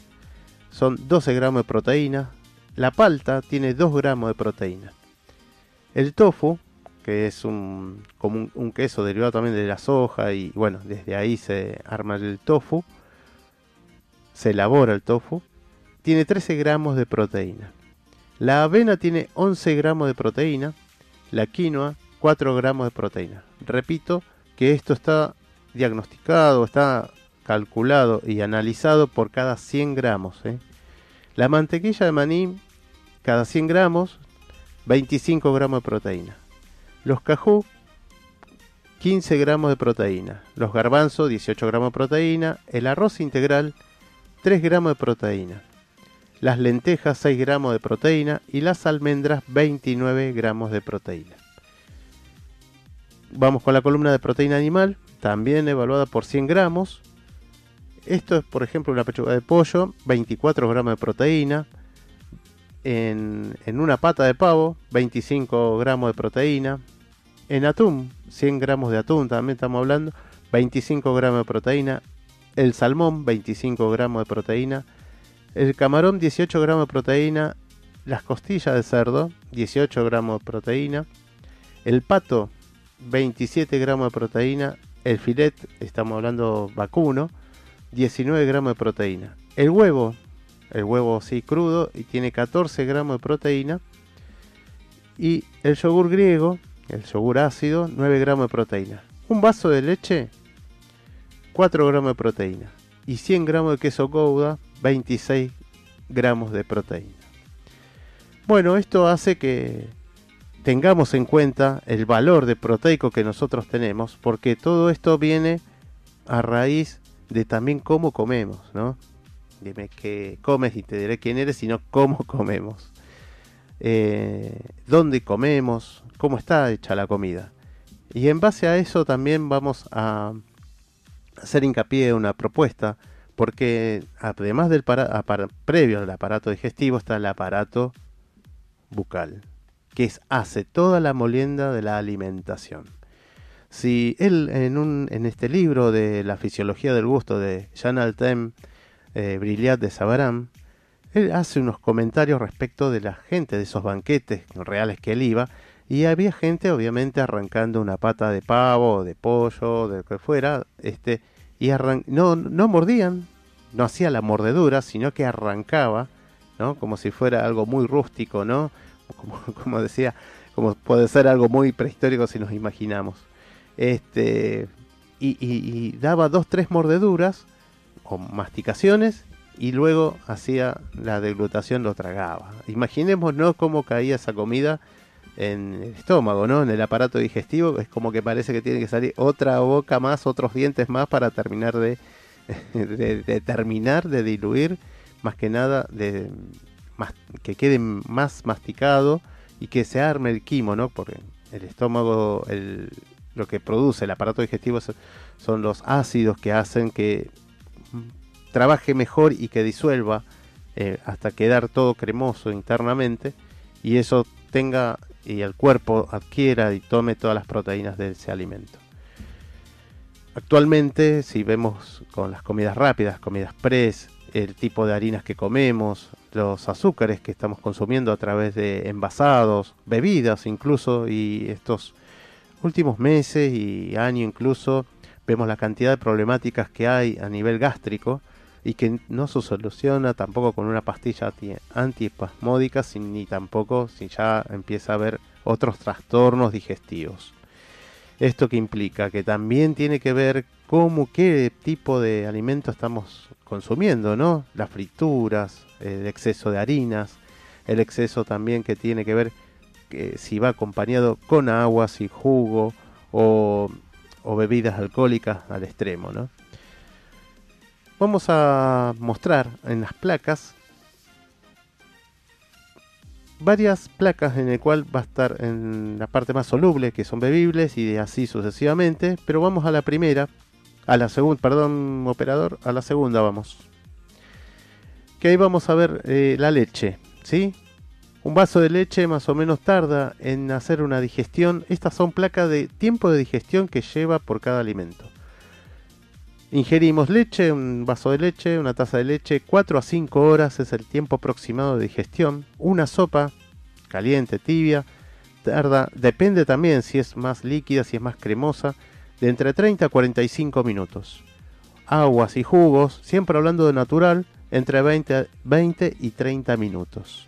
son 12 gramos de proteína. La palta tiene 2 gramos de proteína. El tofu, que es un, como un, un queso derivado también de la soja y bueno, desde ahí se arma el tofu se elabora el tofu, tiene 13 gramos de proteína. La avena tiene 11 gramos de proteína, la quinoa 4 gramos de proteína. Repito que esto está diagnosticado, está calculado y analizado por cada 100 gramos. ¿eh? La mantequilla de maní, cada 100 gramos, 25 gramos de proteína. Los cajú, 15 gramos de proteína. Los garbanzos, 18 gramos de proteína. El arroz integral, 3 gramos de proteína. Las lentejas 6 gramos de proteína y las almendras 29 gramos de proteína. Vamos con la columna de proteína animal, también evaluada por 100 gramos. Esto es, por ejemplo, una pechuga de pollo, 24 gramos de proteína. En, una pata de pavo, 25 gramos de proteína. En atún, 100 gramos de atún, también estamos hablando, 25 gramos de proteína el salmón 25 gramos de proteína, el camarón 18 gramos de proteína, las costillas de cerdo 18 gramos de proteína, El pato, 27 gramos de proteína. El filet, estamos hablando vacuno, 19 gramos de proteína. El huevo, el huevo sí crudo, y tiene 14 gramos de proteína. Y el yogur griego, el yogur ácido, 9 gramos de proteína. Un vaso de leche, 4 gramos de proteína. Y 100 gramos de queso gouda, 26 gramos de proteína. Bueno, esto hace que tengamos en cuenta el valor de proteico que nosotros tenemos, porque todo esto viene a raíz de también cómo comemos, ¿no? Dime qué comes y te diré quién eres, sino cómo comemos. Eh, dónde comemos, cómo está hecha la comida. Y en base a eso también vamos a hacer hincapié en una propuesta, porque además del para, previo al aparato digestivo está el aparato bucal, que es, hace toda la molienda de la alimentación. Si él en, un, en este libro de la fisiología del gusto de Jean Altem eh, de Savarin, él hace unos comentarios respecto de la gente, de esos banquetes reales que él iba, y había gente obviamente arrancando una pata de pavo, de pollo, de lo que fuera, este, y arran no, no mordían, no hacía la mordedura, sino que arrancaba, ¿no? Como si fuera algo muy rústico, ¿no? Como, como decía, como puede ser algo muy prehistórico si nos imaginamos. Este, y, daba dos, tres mordeduras o masticaciones y luego hacía la deglutación, lo tragaba. Imaginémonos cómo caía esa comida en el estómago, ¿no? En el aparato digestivo, es como que parece que tiene que salir otra boca más, otros dientes más para terminar de, terminar de diluir, más que nada de que quede más masticado y que se arme el quimo, ¿no? Porque el estómago, el, lo que produce el aparato digestivo son, los ácidos que hacen que trabaje mejor y que disuelva eh, hasta quedar todo cremoso internamente y eso tenga y el cuerpo adquiera y tome todas las proteínas de ese alimento. Actualmente, si vemos con las comidas rápidas, comidas pres, el tipo de harinas que comemos, los azúcares que estamos consumiendo a través de envasados, bebidas incluso, y estos últimos meses y año incluso, vemos la cantidad de problemáticas que hay a nivel gástrico y que no se soluciona tampoco con una pastilla anti- antiespasmódica, ni tampoco si ya empieza a haber otros trastornos digestivos. Esto que implica que también tiene que ver cómo, qué tipo de alimento estamos consumiendo, ¿no? Las frituras, el exceso de harinas, el exceso también que tiene que ver que si va acompañado con agua, si jugo o, o bebidas alcohólicas al extremo, ¿no? Vamos a mostrar en las placas varias placas en el cual va a estar en la parte más soluble, que son bebibles y así sucesivamente, pero vamos a la primera, a la segunda, perdón, operador, a la segunda vamos. Que ahí vamos a ver eh, la leche, ¿sí? Un vaso de leche más o menos tarda en hacer una digestión. Estas son placas de tiempo de digestión que lleva por cada alimento. Ingerimos leche, un vaso de leche, una taza de leche, 4 a 5 horas es el tiempo aproximado de digestión. Una sopa, caliente, tibia, tarda, depende también si es más líquida, si es más cremosa, de entre 30 a 45 minutos. Aguas y jugos, siempre hablando de natural, entre 20, a- 20 y 30 minutos.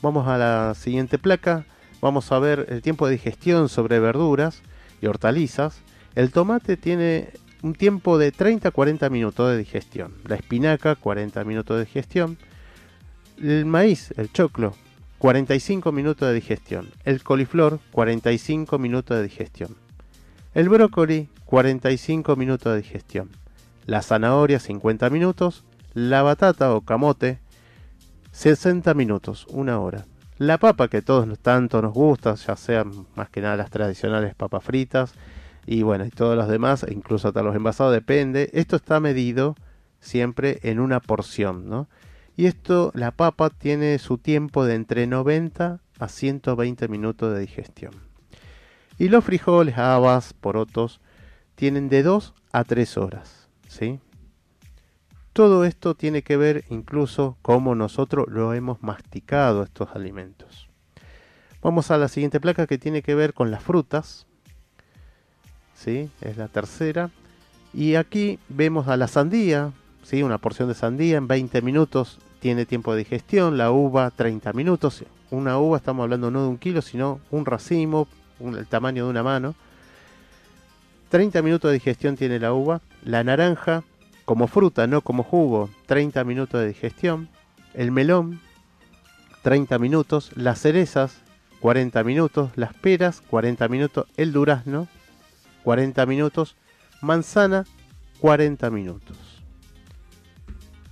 Vamos a la siguiente placa, vamos a ver el tiempo de digestión sobre verduras y hortalizas. El tomate tiene un tiempo de 30 a 40 minutos de digestión. La espinaca, 40 minutos de digestión. El maíz, el choclo, 45 minutos de digestión. El coliflor, 45 minutos de digestión. El brócoli, 45 minutos de digestión. La zanahoria, 50 minutos. La batata o camote, 60 minutos, una hora. La papa que todos tanto nos gusta, ya sean más que nada las tradicionales papas fritas y bueno, y todos los demás, e incluso hasta los envasados, depende. Esto está medido siempre en una porción, ¿no? Y esto, la papa tiene su tiempo de entre 90 a 120 minutos de digestión. Y los frijoles, habas, porotos, tienen de 2 a 3 horas, ¿sí? Todo esto tiene que ver incluso cómo nosotros lo hemos masticado estos alimentos. Vamos a la siguiente placa que tiene que ver con las frutas. ¿Sí? Es la tercera. Y aquí vemos a la sandía, ¿sí? Una porción de sandía en 20 minutos tiene tiempo de digestión, la uva 30 minutos. Una uva estamos hablando no de un kilo, sino un racimo, el tamaño de una mano. 30 minutos de digestión tiene la uva. La naranja, como fruta, no como jugo, 30 minutos de digestión. El melón, 30 minutos. Las cerezas, 40 minutos. Las peras, 40 minutos. El durazno, 40 minutos. Manzana, 40 minutos.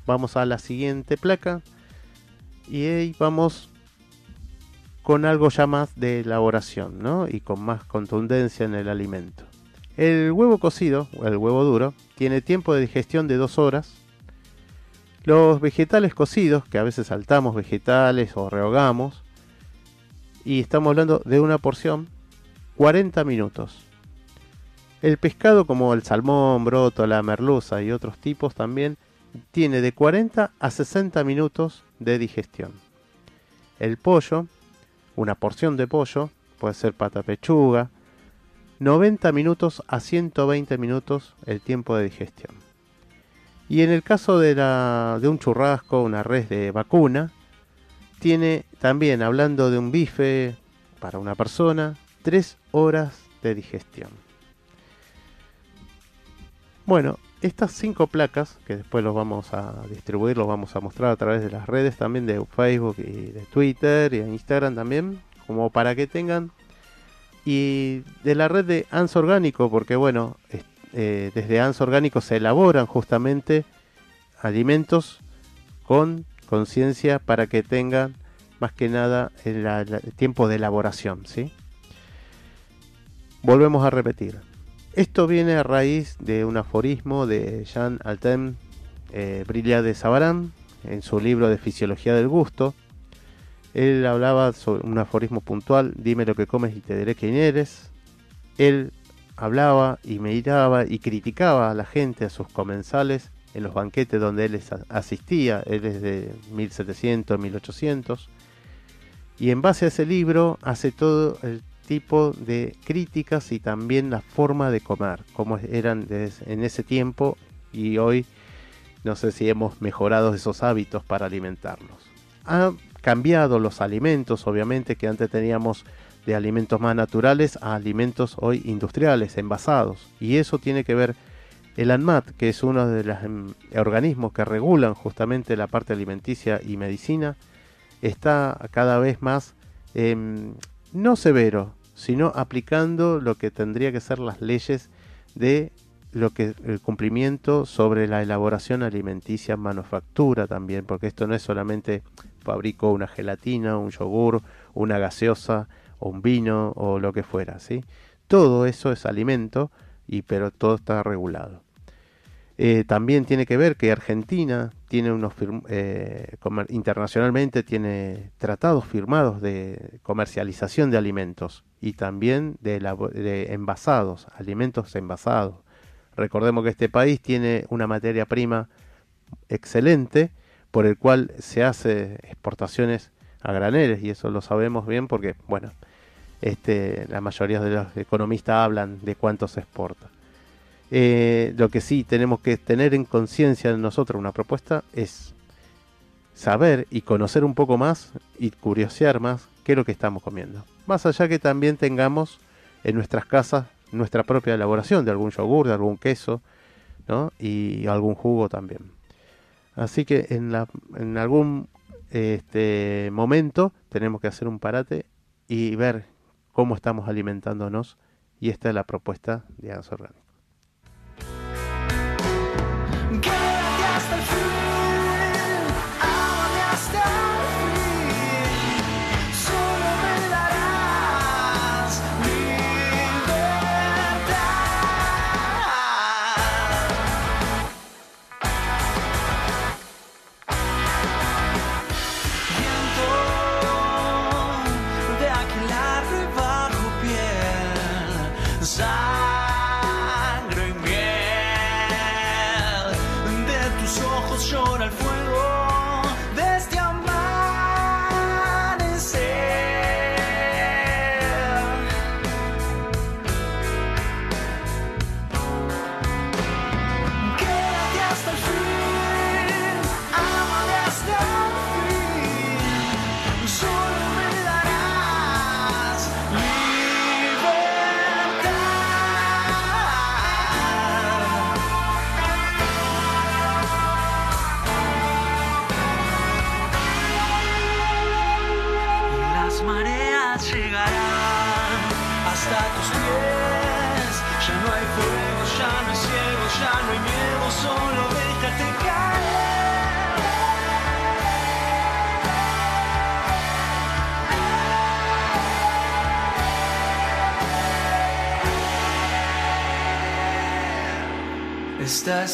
Vamos a la siguiente placa. Y ahí vamos con algo ya más de elaboración, ¿no? Y con más contundencia en el alimento. El huevo cocido, el huevo duro, tiene tiempo de digestión de 2 horas. Los vegetales cocidos, que a veces saltamos vegetales o rehogamos, y estamos hablando de una porción, 40 minutos. El pescado como el salmón, broto, la merluza y otros tipos también tiene de 40 a 60 minutos de digestión. El pollo, una porción de pollo, puede ser pata pechuga, 90 minutos a 120 minutos el tiempo de digestión. Y en el caso de, de un churrasco, una res de vacuna, tiene también, hablando de un bife para una persona, 3 horas de digestión. Bueno, estas cinco placas, que después los vamos a distribuir, los vamos a mostrar a través de las redes también de Facebook y de Twitter y de Instagram también, como para que tengan. Y de la red de ANS Orgánico, porque bueno, eh, desde ANS Orgánico se elaboran justamente alimentos con conciencia para que tengan más que nada el, el tiempo de elaboración, ¿sí? Volvemos a repetir. Esto viene a raíz de un aforismo de Jean Altem eh, de Sabarán en su libro de Fisiología del Gusto. Él hablaba sobre un aforismo puntual, dime lo que comes y te diré quién eres. Él hablaba y miraba y criticaba a la gente, a sus comensales, en los banquetes donde él asistía. Él es de 1700, 1800. Y en base a ese libro hace todo el tipo de críticas y también la forma de comer, como eran en ese tiempo y hoy no sé si hemos mejorado esos hábitos para alimentarnos. Ha cambiado los alimentos, obviamente, que antes teníamos de alimentos más naturales a alimentos hoy industriales, envasados. Y eso tiene que ver el ANMAT, que es uno de los em, organismos que regulan justamente la parte alimenticia y medicina, está cada vez más em, no severo, sino aplicando lo que tendría que ser las leyes de lo que el cumplimiento sobre la elaboración alimenticia, manufactura también, porque esto no es solamente fabrico una gelatina, un yogur, una gaseosa, o un vino o lo que fuera, ¿sí? Todo eso es alimento y pero todo está regulado. Eh, también tiene que ver que Argentina tiene unos eh, internacionalmente tiene tratados firmados de comercialización de alimentos y también de envasados, alimentos envasados. Recordemos que este país tiene una materia prima excelente por el cual se hace exportaciones a graneles y eso lo sabemos bien porque bueno este la mayoría de los economistas hablan de cuánto se exporta Eh, lo que sí tenemos que tener en conciencia de nosotros una propuesta es saber y conocer un poco más y curiosear más qué es lo que estamos comiendo más allá que también tengamos en nuestras casas nuestra propia elaboración de algún yogur de algún queso ¿no? y algún jugo también Así que en, la, en algún este, momento tenemos que hacer un parate y ver cómo estamos alimentándonos. Y esta es la propuesta de Ans Orgánico. Girl.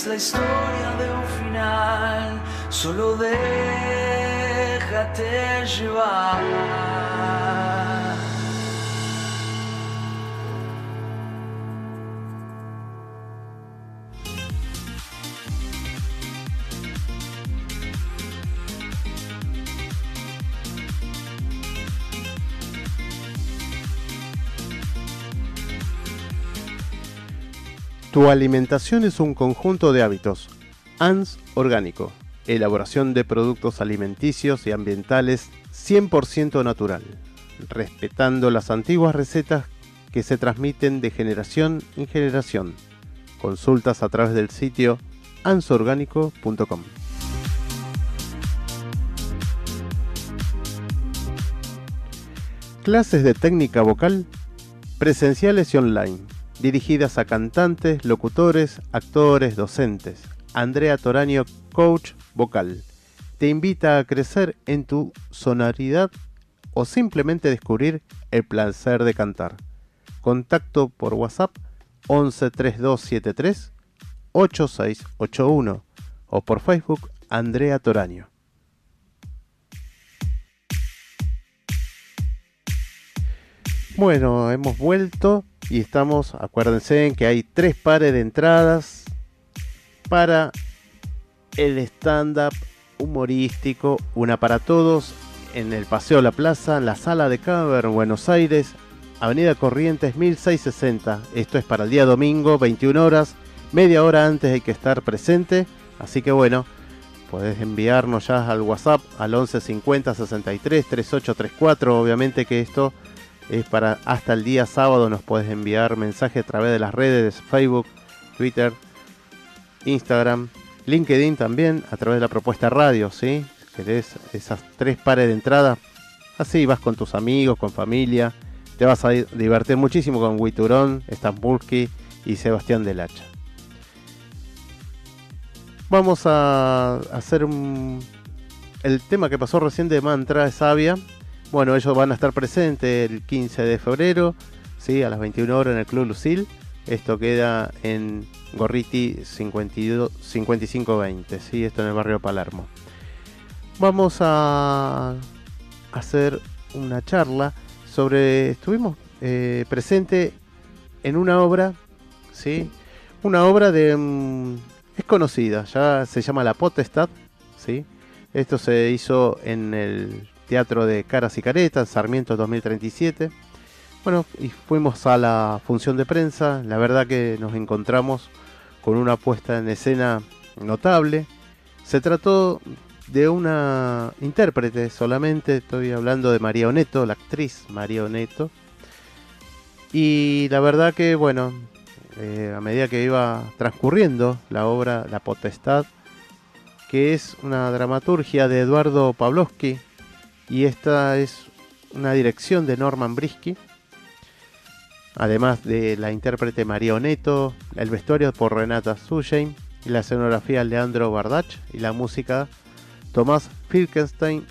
La historia de un final, solo déjate llevar. Tu alimentación es un conjunto de hábitos. ANS Orgánico. Elaboración de productos alimenticios y ambientales 100% natural, respetando las antiguas recetas que se transmiten de generación en generación. Consultas a través del sitio ansorgánico.com. Clases de técnica vocal presenciales y online, dirigidas a cantantes, locutores, actores, docentes. Andrea Toraño, coach vocal, te invita a crecer en tu sonoridad o simplemente descubrir el placer de cantar. Contacto por WhatsApp 11 3273 8681 o por Facebook Andrea Toraño. Bueno, hemos vuelto y estamos, acuérdense en que hay tres pares de entradas para el stand-up humorístico, una para todos, en el Paseo La Plaza, en la Sala de Caber, Buenos Aires, Avenida Corrientes 1660. Esto es para el día domingo, 21 horas, media hora antes hay que estar presente, así que bueno, podés enviarnos ya al WhatsApp al 11 50 63 3834, obviamente que esto es para hasta el día sábado nos puedes enviar mensaje a través de las redes Facebook, Twitter, Instagram, LinkedIn también, a través de la propuesta radio, ¿sí? Querés esas tres pares de entrada, así vas con tus amigos, con familia, te vas a divertir muchísimo con Witurón, Stambulski y Sebastián del Hacha. Vamos a hacer un, el tema que pasó recién de Mantra de Sabia. Bueno, ellos van a estar presentes el 15 de febrero, ¿sí? a las 21 horas en el Club Lucil. Esto queda en Gorriti 52, 5520, ¿sí? esto en el barrio Palermo. Vamos a hacer una charla sobre. Estuvimos eh, presente en una obra, ¿sí? Una obra de. mm, es conocida, ya se llama La Potestad, ¿sí? Esto se hizo en el Teatro de Caras y Caretas, Sarmiento 2037. Bueno, y fuimos a la función de prensa. La verdad que nos encontramos con una puesta en escena notable. Se trató de una intérprete solamente, estoy hablando de María Oneto, la actriz María Oneto. Y la verdad que, bueno, eh, a medida que iba transcurriendo la obra La Potestad, que es una dramaturgia de Eduardo Pavlovsky, y esta es una dirección de Norman Brisky, además de la intérprete María Oneto, el vestuario por Renata y la escenografía Leandro Bardach, y la música Tomás Filkenstein,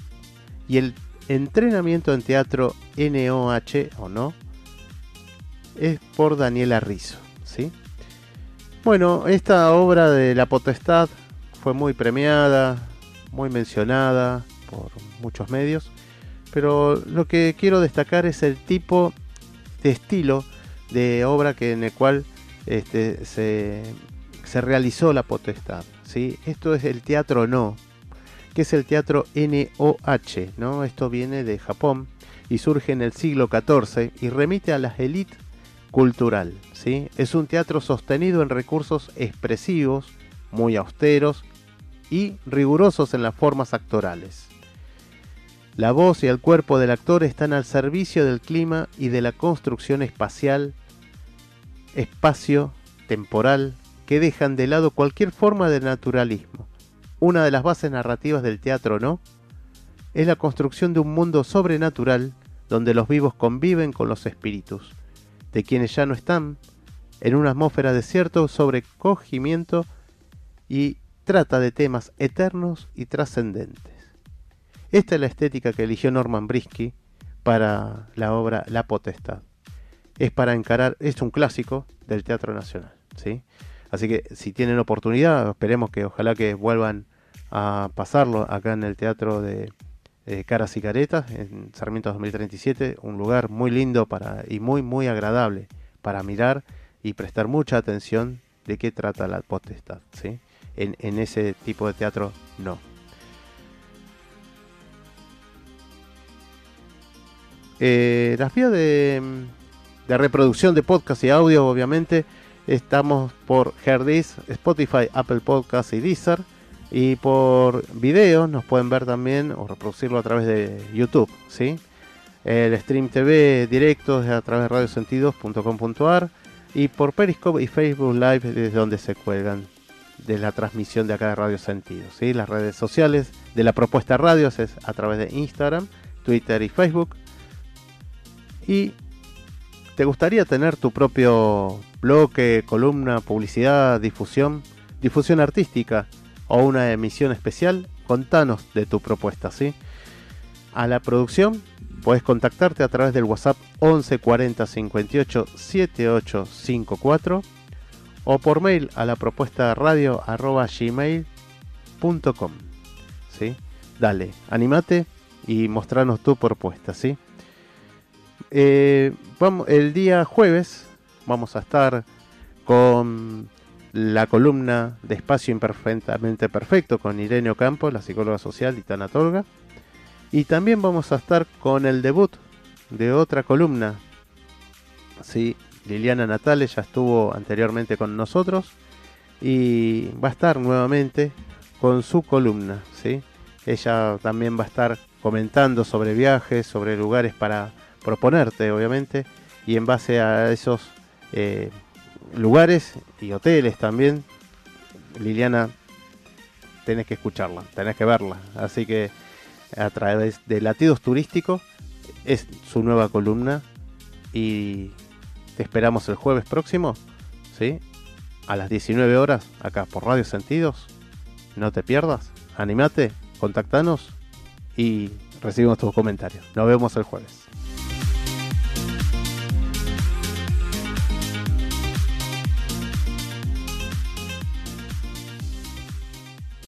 y el entrenamiento en teatro NOH o no, es por Daniela Rizzo, ¿sí? Bueno, esta obra de La Potestad fue muy premiada, muy mencionada por muchos medios, pero lo que quiero destacar es el tipo de estilo de obra que en el cual este, se, realizó La Potestad, ¿sí? Esto es el teatro no, que es el teatro NOH, ¿no? Esto viene de Japón y surge en el siglo XIV y remite a las élites cultural. ¿sí? Es un teatro sostenido en recursos expresivos, muy austeros y rigurosos en las formas actorales. La voz y el cuerpo del actor están al servicio del clima y de la construcción espacial, espacio, temporal, que dejan de lado cualquier forma de naturalismo. Una de las bases narrativas del teatro, ¿no? Es la construcción de un mundo sobrenatural donde los vivos conviven con los espíritus de quienes ya no están, en una atmósfera de cierto sobrecogimiento y trata de temas eternos y trascendentes. Esta es la estética que eligió Norman Brisky para la obra La Potestad. Es para encarar, es un clásico del Teatro Nacional, ¿sí? Así que si tienen oportunidad, esperemos que ojalá que vuelvan a pasarlo acá en el Teatro de eh, Caras y Caretas, en Sarmiento 2037, un lugar muy lindo para y muy, muy agradable para mirar y prestar mucha atención de qué trata la potestad. ¿sí? En, en ese tipo de teatro no. Eh, las vías de, reproducción de podcast y audio, obviamente, estamos por Herdis, Spotify, Apple Podcasts y Deezer. Y por video nos pueden ver también o reproducirlo a través de YouTube, ¿sí? El stream TV directo a través de radiosentidos.com.ar y por Periscope y Facebook Live desde donde se cuelgan de la transmisión de acá de Radio Sentidos. ¿sí? Las redes sociales de la propuesta radios es a través de Instagram, Twitter y Facebook. Y te gustaría tener tu propio bloque, columna, publicidad, difusión, difusión artística o una emisión especial, contanos de tu propuesta, ¿sí? A la producción puedes contactarte a través del WhatsApp 11 40 58 78 54 o por mail a la propuesta radio arroba gmail.com. ¿sí? Dale, animate y mostranos tu propuesta, ¿sí? Eh, el día jueves vamos a estar con la columna de Espacio Imperfectamente Perfecto con Irene Ocampo, la psicóloga social y tanatóloga. Y también vamos a estar con el debut de otra columna. Sí, Liliana Natale ya estuvo anteriormente con nosotros y va a estar nuevamente con su columna. ¿sí? Ella también va a estar comentando sobre viajes, sobre lugares para proponerte, obviamente, y en base a esos eh, lugares y hoteles también, Liliana, tenés que escucharla, tenés que verla. Así que a través de Latidos Turísticos es su nueva columna y te esperamos el jueves próximo, ¿sí? A las 19 horas, acá por Radio Sentidos. No te pierdas, animate, contactanos y recibimos tus comentarios. Nos vemos el jueves.